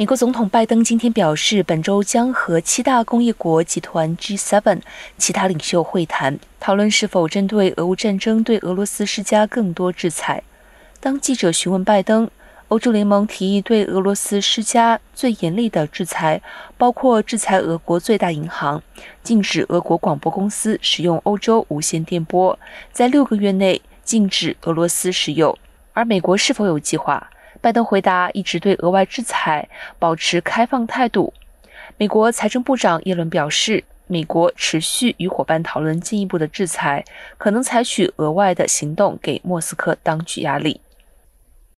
美国总统拜登今天表示，本周将和七大工业国集团 G7 其他领袖会谈，讨论是否针对俄乌战争对俄罗斯施加更多制裁。当记者询问拜登，欧洲联盟提议对俄罗斯施加最严厉的制裁，包括制裁俄国最大银行，禁止俄国广播公司使用欧洲无线电波，在六个月内禁止俄罗斯使用。而美国是否有计划？拜登回答，一直对额外制裁保持开放态度。美国财政部长耶伦表示，美国持续与伙伴讨论进一步的制裁，可能采取额外的行动给莫斯科当局压力。